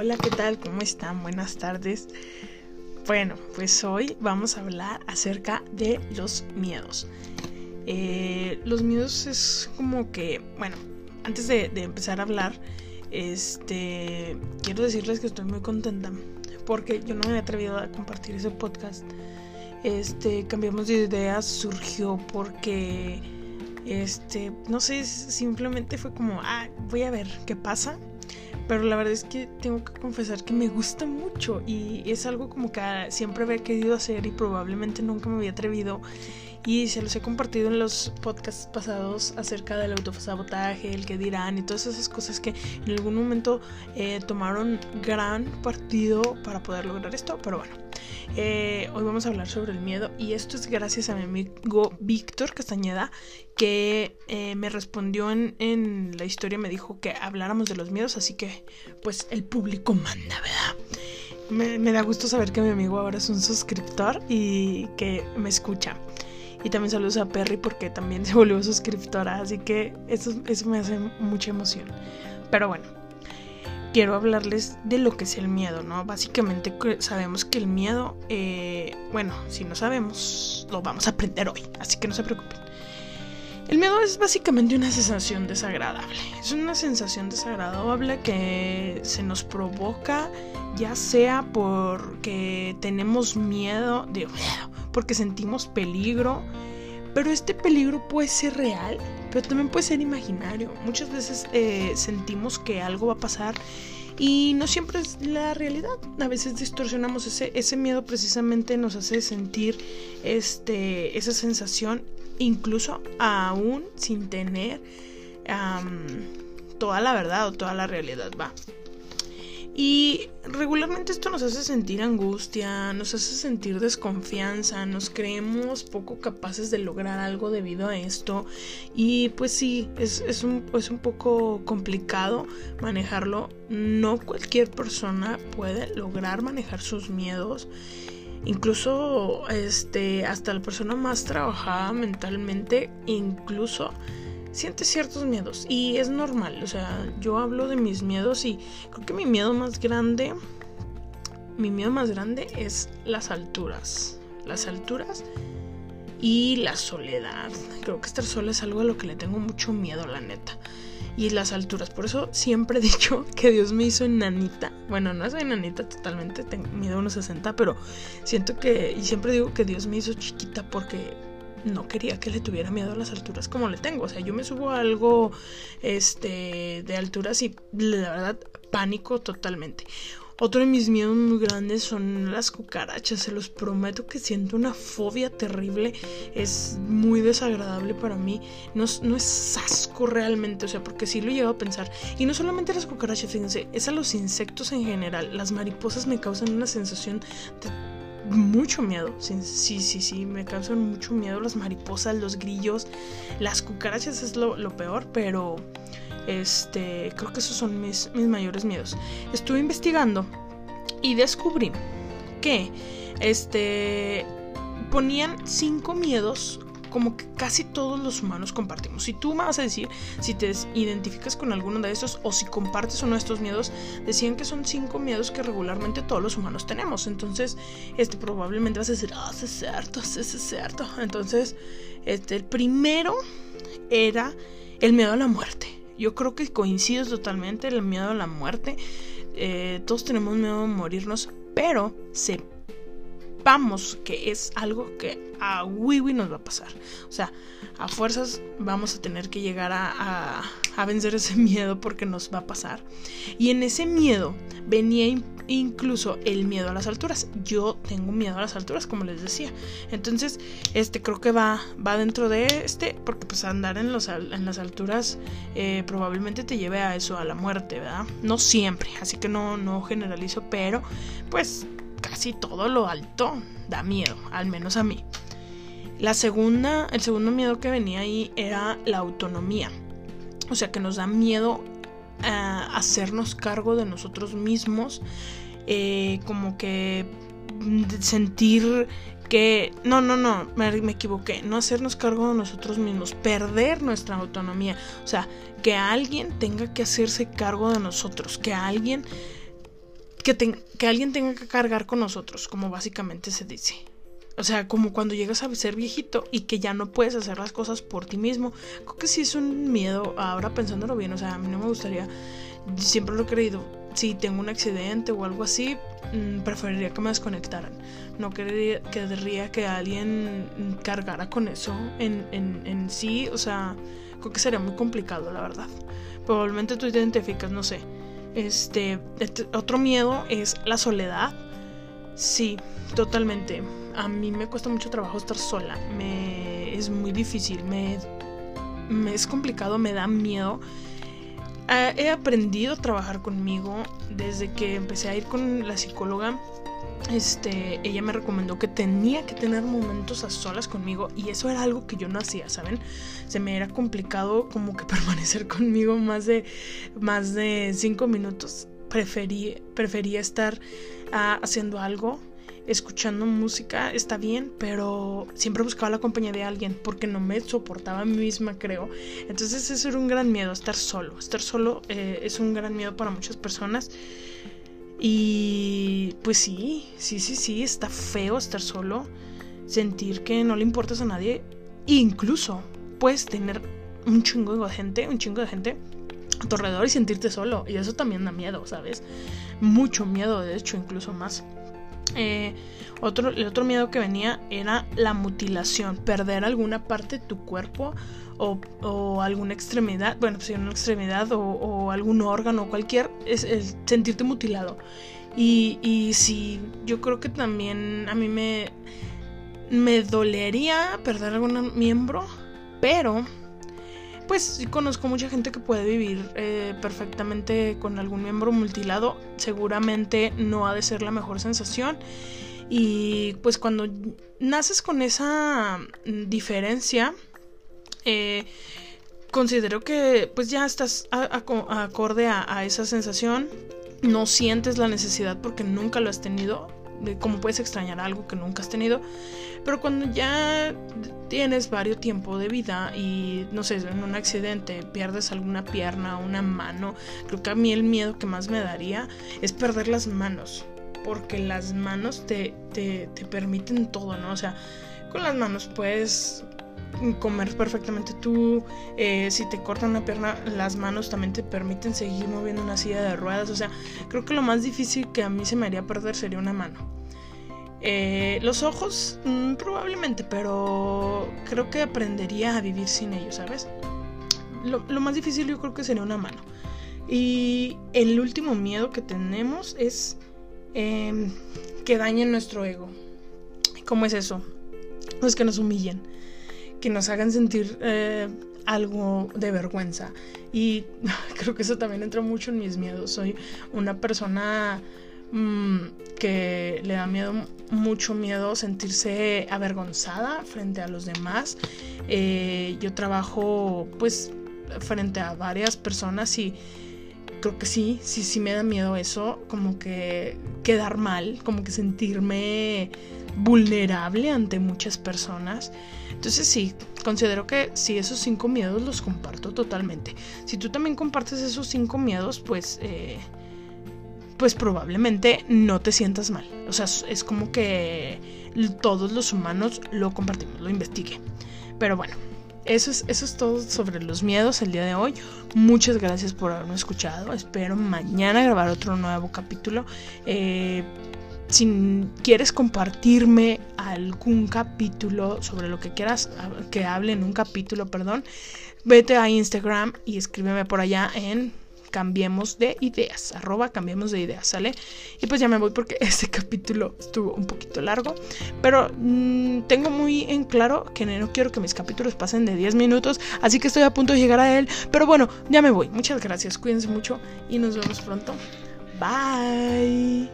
Hola, ¿qué tal? ¿Cómo están? Buenas tardes. Bueno, pues hoy vamos a hablar acerca de los miedos. Eh, los miedos es como que, bueno, antes de, empezar a hablar, este, quiero decirles que estoy muy contenta porque yo no me había atrevido a compartir ese podcast. Este, cambiamos de ideas, surgió porque, este, no sé, simplemente fue como, ah, voy a ver qué pasa pero la verdad es que tengo que confesar que me gusta mucho y es algo como que siempre había querido hacer y probablemente nunca me había atrevido y se los he compartido en los podcasts pasados acerca del autosabotaje, el que dirán y todas esas cosas que en algún momento eh, tomaron gran partido para poder lograr esto, pero bueno. Eh, hoy vamos a hablar sobre el miedo y esto es gracias a mi amigo Víctor Castañeda que eh, me respondió en, la historia, me dijo que habláramos de los miedos, así que pues el público manda, ¿verdad? Me, me da gusto saber que mi amigo ahora es un suscriptor y que me escucha. Y también saludos a Perry porque también se volvió suscriptora, así que eso, eso me hace mucha emoción. Pero bueno, quiero hablarles de lo que es el miedo, ¿no? Básicamente sabemos que el miedo, eh, bueno, si no sabemos, lo vamos a aprender hoy, así que no se preocupen. El miedo es básicamente una sensación desagradable. Es una sensación desagradable que se nos provoca ya sea porque tenemos miedo, de porque sentimos peligro, pero este peligro puede ser real, pero también puede ser imaginario. Muchas veces eh, sentimos que algo va a pasar y no siempre es la realidad. A veces distorsionamos ese, ese miedo precisamente nos hace sentir este, esa sensación incluso aún sin tener toda la verdad o toda la realidad, va. Y regularmente esto nos hace sentir angustia, nos hace sentir desconfianza, nos creemos poco capaces de lograr algo debido a esto. Y pues sí, es, es, un, es un poco complicado manejarlo. No cualquier persona puede lograr manejar sus miedos. Incluso este, hasta la persona más trabajada mentalmente, incluso siente ciertos miedos y es normal, o sea, yo hablo de mis miedos y creo que mi miedo más grande, mi miedo más grande es las alturas, las alturas y la soledad. Creo que estar sola es algo a lo que le tengo mucho miedo, la neta. Y las alturas, por eso siempre he dicho que Dios me hizo enanita. Bueno, no soy enanita totalmente, tengo miedo a unos 60, pero siento que, y siempre digo que Dios me hizo chiquita porque no quería que le tuviera miedo a las alturas como le tengo. O sea, yo me subo a algo este, de alturas y la verdad pánico totalmente. Otro de mis miedos muy grandes son las cucarachas. Se los prometo que siento una fobia terrible. Es muy desagradable para mí. No, no es asco realmente. O sea, porque sí lo llevo a pensar. Y no solamente las cucarachas, fíjense. Es a los insectos en general. Las mariposas me causan una sensación de mucho miedo. Sí, sí, sí, me causan mucho miedo las mariposas, los grillos, las cucarachas es lo, peor, pero este, creo que esos son mis, mis mayores miedos. Estuve investigando y descubrí que este ponían cinco miedos como que casi todos los humanos compartimos. Si tú me vas a decir si te identificas con alguno de estos o si compartes uno de estos miedos, decían que son cinco miedos que regularmente todos los humanos tenemos. Entonces, este probablemente vas a decir, ah, es cierto, es cierto. Entonces, este, el primero era el miedo a la muerte. Yo creo que coincido totalmente el miedo a la muerte. Eh, todos tenemos miedo a morirnos, pero se que es algo que a Wiwi nos va a pasar. O sea, a fuerzas vamos a tener que llegar a, a, vencer ese miedo porque nos va a pasar. Y en ese miedo venía incluso el miedo a las alturas. Yo tengo miedo a las alturas, como les decía. Entonces, este creo que va, va dentro de este, porque pues andar en, los, en las alturas eh, probablemente te lleve a eso, a la muerte, ¿verdad? No siempre, así que no, no generalizo, pero pues casi todo lo alto da miedo, al menos a mí. La segunda, el segundo miedo que venía ahí era la autonomía. O sea, que nos da miedo eh, hacernos cargo de nosotros mismos. Eh, como que sentir que no, no, no, me, me, equivoqué, no hacernos cargo de nosotros mismos, perder nuestra autonomía, o sea, que alguien tenga que hacerse cargo de nosotros, que alguien que, alguien tenga que cargar con nosotros, como básicamente se dice. O sea, como cuando llegas a ser viejito y que ya no puedes hacer las cosas por ti mismo. Creo que sí es un miedo, ahora pensándolo bien, o sea, a mí no me gustaría, siempre lo he creído, si tengo un accidente o algo así, mm, preferiría que me desconectaran. No querría, querría que alguien cargara con eso en, en, en sí, o sea, creo que sería muy complicado, la verdad. Probablemente tú te identificas, no sé. Este, otro miedo es la soledad. Sí, totalmente a mí me cuesta mucho trabajo estar sola. Me, es muy difícil, me, me es complicado, me da miedo. He aprendido a trabajar conmigo desde que empecé a ir con la psicóloga. Este, ella me recomendó que tenía que tener momentos a solas conmigo y eso era algo que yo no hacía, ¿saben? Se me era complicado como que permanecer conmigo más de más de cinco minutos. Preferí, prefería estar ah, haciendo algo escuchando música está bien, pero siempre buscaba la compañía de alguien porque no me soportaba a mí misma, creo. Entonces eso era un gran miedo, estar solo. Estar solo eh, es un gran miedo para muchas personas. Y pues sí, sí, sí, sí, está feo estar solo, sentir que no le importas a nadie. incluso puedes tener un chingo de gente, un chingo de gente a tu alrededor y sentirte solo. Y eso también da miedo, ¿sabes? Mucho miedo, de hecho, incluso más. Eh, otro, el otro miedo que venía era la mutilación, perder alguna parte de tu cuerpo o, alguna extremidad, bueno, si una extremidad o, algún órgano o cualquier, es, sentirte mutilado. Y, y sí, yo creo que también a mí me, me dolería perder algún miembro, pero pues conozco mucha gente que puede vivir eh, perfectamente con algún miembro mutilado. Seguramente no ha de ser la mejor sensación. Y pues cuando naces con esa diferencia, eh, considero que pues ya estás acorde a, esa sensación. No sientes la necesidad porque nunca lo has tenido. Como puedes extrañar algo que nunca has tenido. Pero cuando ya tienes varios tiempo de vida y no sé, en un accidente pierdes alguna pierna, una mano, creo que a mí el miedo que más me daría es perder las manos. Porque las manos te, te, permiten todo, ¿no? O sea, con las manos puedes comer perfectamente tú. Eh, si te cortan una pierna, las manos también te permiten seguir moviendo una silla de ruedas. O sea, creo que lo más difícil que a mí se me haría perder sería una mano. Eh, los ojos, mm, probablemente, pero creo que aprendería a vivir sin ellos, ¿sabes? Lo, más difícil yo creo que sería una mano. Y el último miedo que tenemos es em, que dañen nuestro ego. ¿Cómo es eso? Pues que nos humillen, que nos hagan sentir eh, algo de vergüenza. Y creo que eso también entra mucho en mis miedos. Soy una persona Mm, que le da miedo, mucho miedo sentirse avergonzada frente a los demás. Eh, yo trabajo pues frente a varias personas y creo que sí, sí, sí me da miedo eso, como que quedar mal, como que sentirme vulnerable ante muchas personas. Entonces sí, considero que sí, esos cinco miedos los comparto totalmente. Si tú también compartes esos cinco miedos, pues... Eh, pues probablemente no te sientas mal. O sea, es como que todos los humanos lo compartimos, lo investigue. Pero bueno, eso es, eso es todo sobre los miedos el día de hoy. Muchas gracias por haberme escuchado. Espero mañana grabar otro nuevo capítulo. Eh, si quieres compartirme algún capítulo sobre lo que quieras que hable en un capítulo, perdón, vete a Instagram y escríbeme por allá en cambiemos de ideas, arroba cambiemos de ideas, ¿sale? Y pues ya me voy porque este capítulo estuvo un poquito largo, pero mm, tengo muy en claro que no quiero que mis capítulos pasen de 10 minutos, así que estoy a punto de llegar a él, pero bueno, ya me voy, muchas gracias, cuídense mucho y nos vemos pronto, bye.